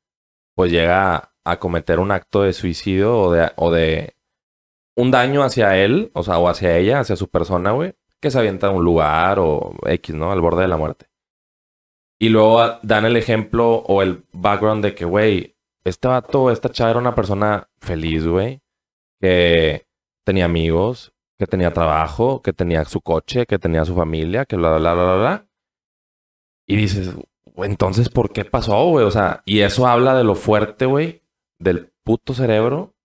pues, llega a, a cometer un acto de suicidio o de, o de un daño hacia él, o sea, o hacia ella, hacia su persona, güey, que se avienta a un lugar o X, ¿no? Al borde de la muerte. Y luego dan el ejemplo o el background de que, güey, este vato, esta chava era una persona feliz, güey, que tenía amigos, que tenía trabajo, que tenía su coche, que tenía su familia, que bla, bla, bla, bla, bla. Y dices, "Güey, entonces, ¿por qué pasó, güey? O sea, y eso habla de lo fuerte, güey, del puto cerebro,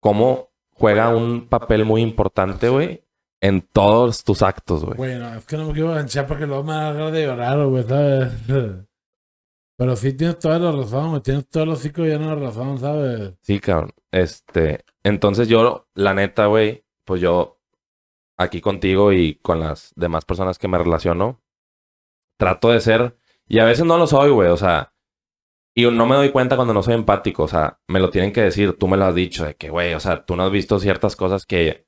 cómo juega un papel muy importante, güey, en todos tus actos, güey. bueno, es que no me quiero enganchar porque luego me da de llorar, güey, ¿sabes? Pero sí tienes toda la razón, güey. Tienes todo el hocico lleno de razón, ¿sabes? Sí, cabrón. Este, entonces yo, la neta, güey, pues yo aquí contigo y con las demás personas que me relaciono, trato de ser, y a veces no lo soy, güey, o sea, y no me doy cuenta cuando no soy empático, o sea, me lo tienen que decir, tú me lo has dicho, de que, güey, o sea, tú no has visto ciertas cosas que,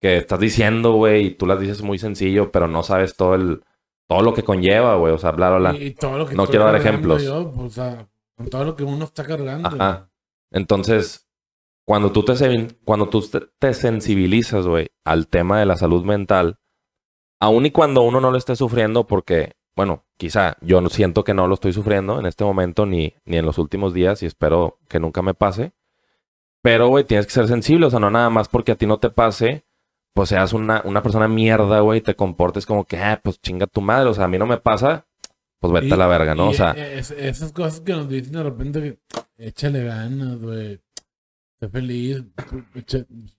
que estás diciendo, güey, y tú las dices muy sencillo, pero no sabes todo el, todo lo que conlleva, güey, o sea, bla, bla, bla. Y, y todo lo que No quiero dar ejemplos. yo, pues, o sea, con todo lo que uno está cargando. Ajá. Entonces, cuando tú te, cuando tú te, sensibilizas, güey, al tema de la salud mental, aun y cuando uno no lo esté sufriendo, porque, bueno, quizá yo siento que no lo estoy sufriendo en este momento ni, ni en los últimos días y espero que nunca me pase. Pero, güey, tienes que ser sensible, o sea, no nada más porque a ti no te pase, pues seas una, una persona mierda, güey, y te comportes como que, ah, pues chinga tu madre, o sea, a mí no me pasa, pues vete Y- a la verga, ¿no? y O sea, es- esas cosas que nos dicen de repente que échale ganas, güey. Sé feliz,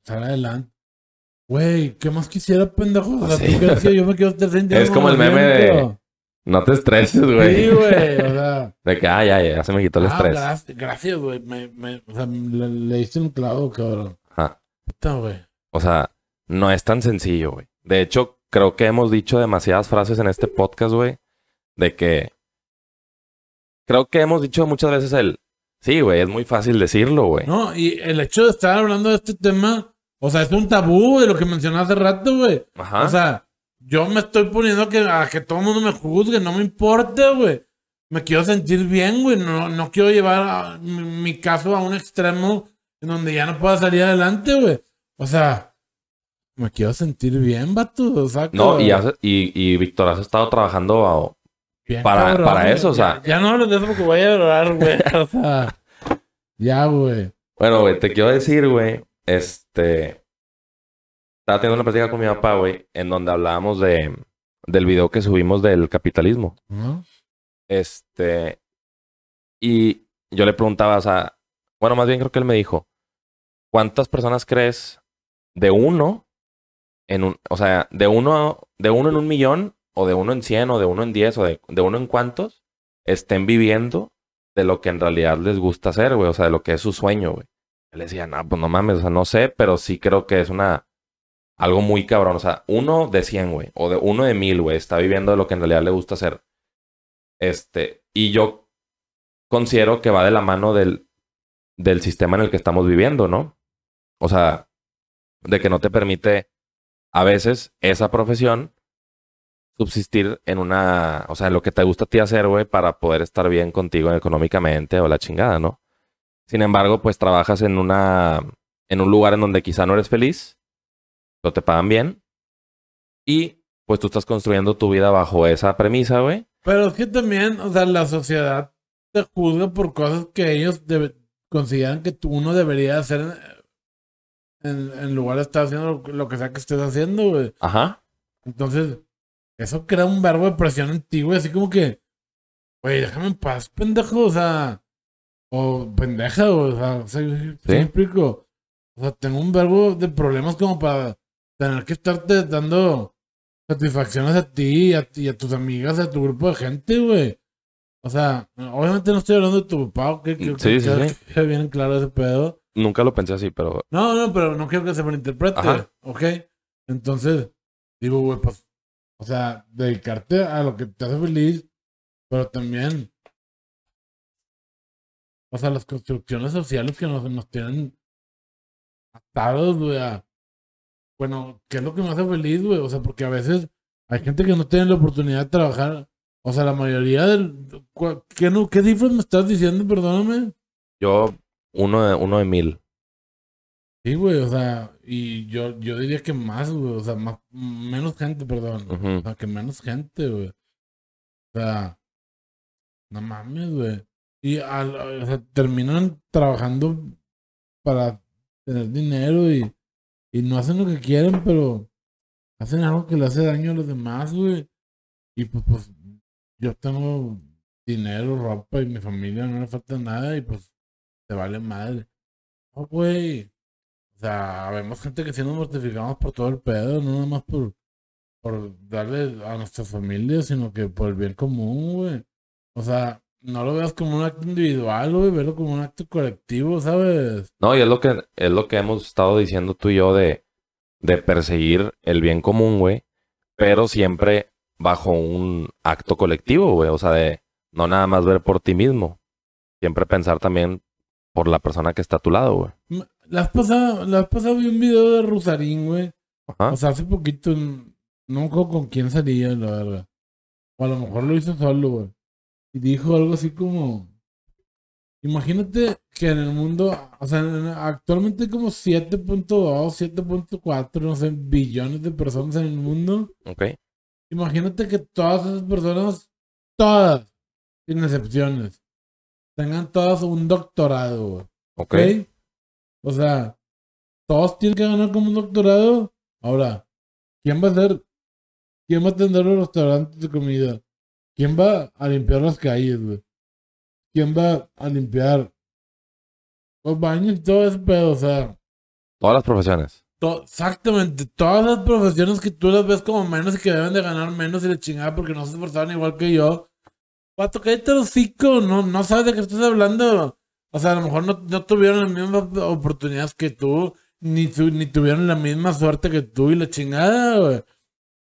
sal adelante. Güey, ¿qué más quisiera, pendejo? O sea, Sí. ¿tú decías? Yo me quiero estar sintiendo Es como el meme de- no te estreses, güey. Sí, güey, o sea. De que, ah, ya, ya, se me quitó el ah, estrés. gracias, gracias, güey. Me, me, o sea, le, le diste un clavo, cabrón. Ajá. Puta, güey. O sea, no es tan sencillo, güey. De hecho, creo que hemos dicho demasiadas frases en este podcast, güey, de que... Creo que hemos dicho muchas veces el... Sí, güey, es muy fácil decirlo, güey. No, y el hecho de estar hablando de este tema, o sea, es un tabú de lo que mencioné hace rato, güey. Ajá. O sea, yo me estoy poniendo que, a que todo el mundo me juzgue, no me importa, güey. Me quiero sentir bien, güey. No, no quiero llevar a- mi, mi caso a un extremo en donde ya no pueda salir adelante, güey. O sea, me quiero sentir bien, vato. O sea, no, y, has- y, y Víctor, has estado trabajando bien para- para güey. eso, o sea. Ya, ya no hables de eso porque voy a llorar, güey. O sea, ya, güey. Bueno, güey, te quiero decir, güey, este... Estaba teniendo una plática con mi papá, güey, en donde hablábamos de... Del video que subimos del capitalismo. ¿No? Este. Y yo le preguntaba, o sea, bueno, más bien creo que él me dijo, ¿cuántas personas crees de uno en un, o sea, de uno, de uno en un millón, o de uno en cien, o de uno en diez, o de, de uno en cuántos estén viviendo de lo que en realidad les gusta hacer, güey, o sea, de lo que es su sueño, güey? Él decía, no, pues no mames, o sea, no sé, pero sí creo que es una, algo muy cabrón, o sea, uno de cien, güey, o de uno de mil, güey, está viviendo de lo que en realidad le gusta hacer. Este, y yo considero que va de la mano del, del sistema en el que estamos viviendo, ¿no? O sea, de que no te permite a veces esa profesión subsistir en una, o sea, en lo que te gusta a ti hacer, güey, para poder estar bien contigo económicamente o la chingada, ¿no? Sin embargo, pues trabajas en una, en un lugar en donde quizá no eres feliz, no te pagan bien y pues tú estás construyendo tu vida bajo esa premisa, güey. Pero es que también, o sea, la sociedad te juzga por cosas que ellos consideran que tú uno debería hacer en, en lugar de estar haciendo lo, lo que sea que estés haciendo, güey. Ajá. Entonces, eso crea un verbo de presión en ti, güey. Así como que, güey, déjame en paz, pendejo, o sea, o pendeja, o sea, o sea, ¿sí me explico? O sea, tengo un verbo de problemas como para tener que estarte dando satisfacciones a ti y a, y a tus amigas, a tu grupo de gente, güey. O sea, obviamente no estoy hablando de tu papá, que, que, Sí, sí, que- sí. que bien claro ese pedo. Nunca lo pensé así, pero No, no, pero no quiero que se malinterprete, Ajá. ¿ok? Entonces, digo, güey, pues, o sea, dedicarte a lo que te hace feliz, pero también, o sea, las construcciones sociales que nos, nos tienen atados, güey, bueno, ¿qué es lo que me hace feliz, güey? O sea, porque a veces hay gente que no tiene la oportunidad de trabajar, o sea, la mayoría del, ¿qué, no, qué cifras me estás diciendo, perdóname? yo uno de, uno de mil. Sí, güey, o sea, y yo, yo diría que más, güey, o sea, más, menos gente, perdón. O sea, que menos gente, güey. O sea, no mames, güey. Y al- o sea, terminan trabajando para tener dinero y, y no hacen lo que quieren, pero hacen algo que le hace daño a los demás, güey. Y pues, pues, yo tengo dinero, ropa y mi familia no le falta nada y pues, te vale madre. No, güey. O sea, vemos gente que sí nos mortificamos por todo el pedo, no nada más por, por darle a nuestras familias, sino que por el bien común, güey. O sea, no lo veas como un acto individual, güey, verlo como un acto colectivo, ¿sabes? No, y es lo que, es lo que hemos estado diciendo tú y yo de, de perseguir el bien común, güey. Pero siempre bajo un acto colectivo, güey. O sea, de no nada más ver por ti mismo. Siempre pensar también por la persona que está a tu lado, güey. La vez pasada, la pasada vi un video de Rusarín, güey. Ajá. O sea, hace poquito, no me con quién salía, la verdad. O a lo mejor lo hizo solo, güey. Y dijo algo así como... Imagínate que en el mundo, o sea, en- actualmente hay como 7.2, 7.4, no sé, billones de personas en el mundo. Ok. Imagínate que todas esas personas, todas, sin excepciones, tengan todas un doctorado, güey. Ok. ¿Ok? O sea, todos tienen que ganar como un doctorado. Ahora, ¿quién va a ser? ¿Quién va a atender los restaurantes de comida? ¿Quién va a limpiar las calles, güey? ¿Quién va a limpiar los baños y todo ese pedo? O sea, Todas las profesiones. to- exactamente, todas las profesiones que tú las ves como menos y que deben de ganar menos y de chingada porque no se esforzaron igual que yo. Pato, cállate el hocico, no, no sabes de qué estás hablando. O sea, a lo mejor no, no tuvieron las mismas oportunidades que tú, ni, tu- ni tuvieron la misma suerte que tú y la chingada, güey.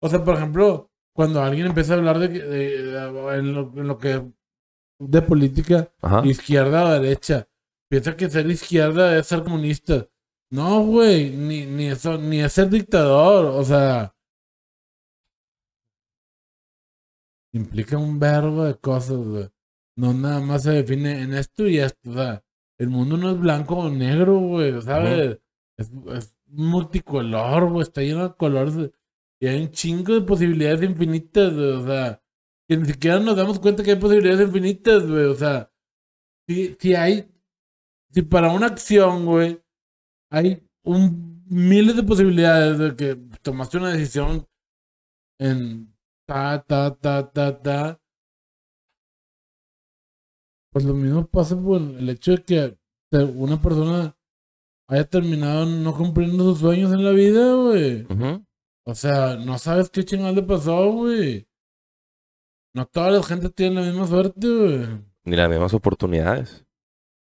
O sea, por ejemplo, cuando alguien empieza a hablar de, de- de- en, lo, en lo que de política, Ajá. izquierda o derecha, piensa que ser izquierda es ser comunista. No, güey, ni, ni eso, ni es ser dictador, o sea. Implica un verbo de cosas, güey. No nada más se define en esto y esto, o sea, el mundo no es blanco o negro, güey, ¿sabes? es, es multicolor, güey, está lleno de colores y hay un chingo de posibilidades infinitas, güey, o sea, que ni siquiera nos damos cuenta que hay posibilidades infinitas, güey, o sea, si, si hay, si para una acción, güey, hay un miles de posibilidades de que tomaste una decisión en ta, ta, ta, ta, ta. Pues lo mismo pasa por el hecho de que una persona haya terminado no cumpliendo sus sueños en la vida, güey. O sea, no sabes qué chingada le pasó, güey. No toda la gente tiene la misma suerte, güey. Ni las mismas oportunidades.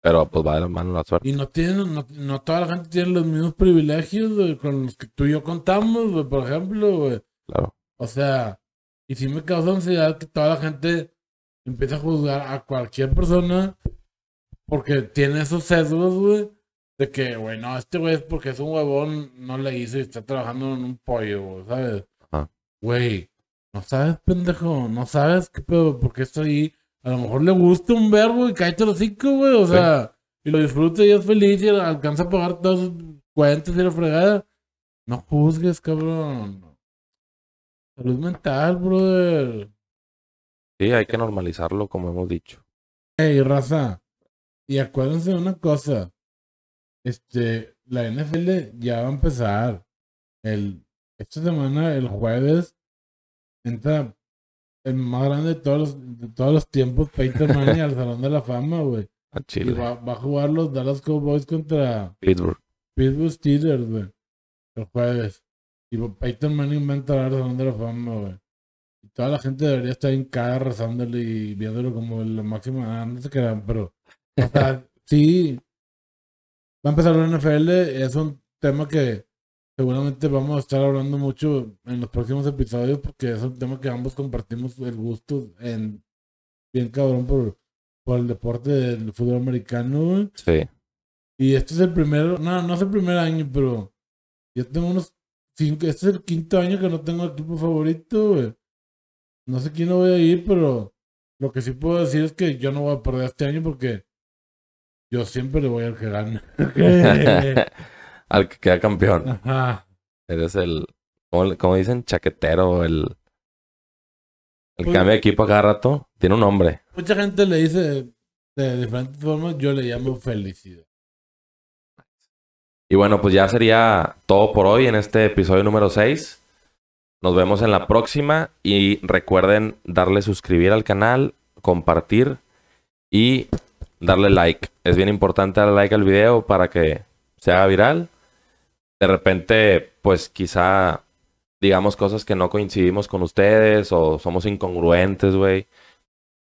Pero pues va de la mano la suerte. Y no tienen, no, no toda la gente tiene los mismos privilegios, güey, con los que tú y yo contamos, güey, por ejemplo, güey. Claro. O sea, y sí me causa ansiedad que toda la gente empiece a juzgar a cualquier persona porque tiene esos sesgos, güey, de que, güey, no, este güey es porque es un huevón, no le hizo y está trabajando en un pollo, güey, ¿sabes? Güey, no sabes, pendejo, no sabes qué pedo, porque está ahí. A lo mejor le gusta un verbo y cállate los cinco, güey, o Sí. sea, y lo disfruta y es feliz y alcanza a pagar todas sus cuentas y la fregada. No juzgues, cabrón. Salud mental, brother. Sí, hay que normalizarlo, como hemos dicho. Ey, raza. Y acuérdense de una cosa. Este, la NFL ya va a empezar. El, esta semana, el jueves, entra el más grande de todos los, de todos los tiempos, Peyton Manning, al Salón de la Fama, güey. A Y va, va a jugar los Dallas Cowboys contra, Pittsburgh. Pittsburgh Steelers, güey. El jueves. Y Peyton Manning va a entrar al Salón de la Fama, güey. Toda la gente debería estar en cara rezándole y viéndolo como la máxima. Ah, no se crean, pero. O sea, sí. Va a empezar la NFL. Es un tema que seguramente vamos a estar hablando mucho en los próximos episodios porque es un tema que ambos compartimos el gusto en bien cabrón por, por el deporte del fútbol americano. Sí. Y este es el primero, no, no es el primer año, pero yo tengo unos cinco, este es el quinto año que no tengo equipo favorito, güey. No sé quién no voy a ir, pero lo que sí puedo decir es que yo no voy a perder este año porque yo siempre le voy al que gana. Al que queda campeón. Ajá. Eres el, como, le- como dicen, chaquetero, el, el Pues- cambio de equipo a cada rato. Tiene un nombre. Mucha gente le dice de diferentes formas, yo le llamo felicidad. Y bueno, pues ya sería todo por hoy en este episodio número 6. Nos vemos en la próxima y recuerden darle suscribir al canal, compartir y darle like. Es bien importante darle like al video para que se haga viral. De repente, pues quizá digamos cosas que no coincidimos con ustedes o somos incongruentes, güey.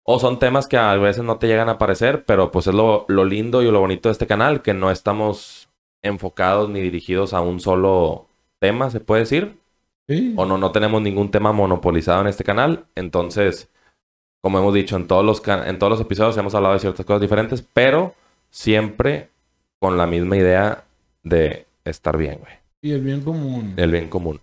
O son temas que a veces no te llegan a aparecer, pero pues es lo, lo lindo y lo bonito de este canal, que no estamos enfocados ni dirigidos a un solo tema, se puede decir. Sí. O no, no tenemos ningún tema monopolizado en este canal. Entonces, como hemos dicho en todos los, en todos los episodios, hemos hablado de ciertas cosas diferentes, pero siempre con la misma idea de estar bien, güey. Y el bien común. El bien común.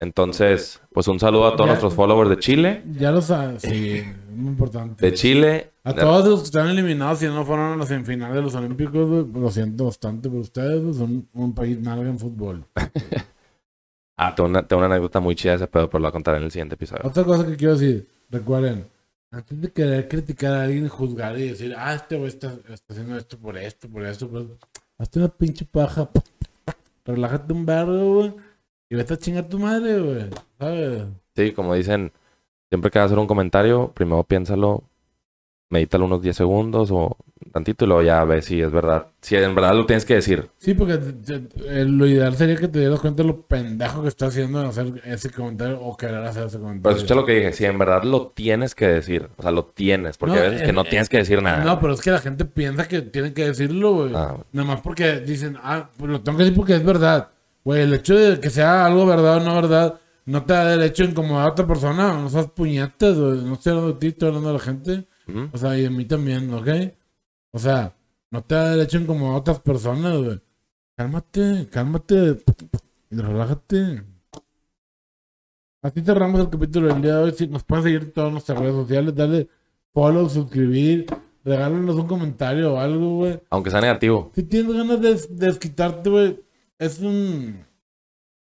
Entonces, pues un saludo a todos Ya- nuestros followers de Chile. Ya lo sabes, sí, es muy importante. De Chile. A todos los que están eliminados, si no fueron a la semifinal de los Olímpicos, lo siento bastante por ustedes, son un país nalga en fútbol. Ah, tengo una, tengo una anécdota muy chida de ese pedo, pero lo voy a contar en el siguiente episodio. Otra cosa que quiero decir, recuerden, antes de querer criticar a alguien, juzgar y decir, ah, este güey está, está haciendo esto por esto, por esto, por esto, hazte una pinche paja, relájate un vergo, güey, y vete a chingar a tu madre, güey, ¿sabes? Sí, como dicen, siempre que vas a hacer un comentario, primero piénsalo, medítalo unos 10 segundos o tantito y luego ya ves si es verdad. Si en verdad lo tienes que decir. Sí, porque te- eh, lo ideal sería que te dieras cuenta de lo pendejo que está haciendo en hacer ese comentario o querer hacer ese comentario. Pero escucha lo que dije, si en verdad lo tienes que decir, o sea, lo tienes, porque No, hay veces que eh, no eh, tienes que decir nada. No, pero es que la gente piensa que tienen que decirlo, güey. Ah, Nada más porque dicen, ah, pues lo tengo que decir porque es verdad. Güey, el hecho de que sea algo verdad o no verdad, no te da derecho a incomodar a otra persona. No seas puñetas, güey. No estoy hablando de ti, estoy hablando de la gente. O sea, y de mí también, ¿ok? O sea, no te da derecho a a otras personas, güey. Cálmate, cálmate. Y relájate. Así cerramos el capítulo del día de hoy. Si nos pueden seguir en todas nuestras redes sociales, dale follow, suscribir, regálanos un comentario o algo, güey. Aunque sea negativo. Si tienes ganas de des- desquitarte, güey, es un.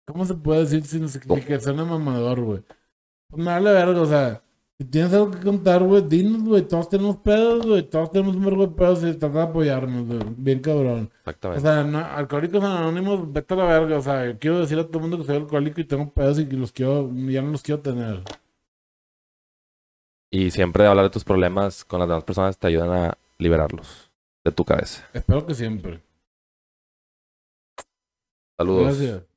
¿Cómo se puede decir sin sin que suene mamador, güey? Pues me vale verga, o sea, si tienes algo que contar, güey, dinos, güey. Todos tenemos pedos, güey. Todos tenemos un vergo de pedos y trata de apoyarnos, güey. Bien cabrón. O Exactamente. sea, no, alcohólicos anónimos, vete a la verga. O sea, quiero decir a todo el mundo que soy alcohólico y tengo pedos y que los quiero, ya no los quiero tener. Y siempre hablar de tus problemas con las demás personas te ayudan a liberarlos de tu cabeza. Espero que siempre. Saludos. Gracias.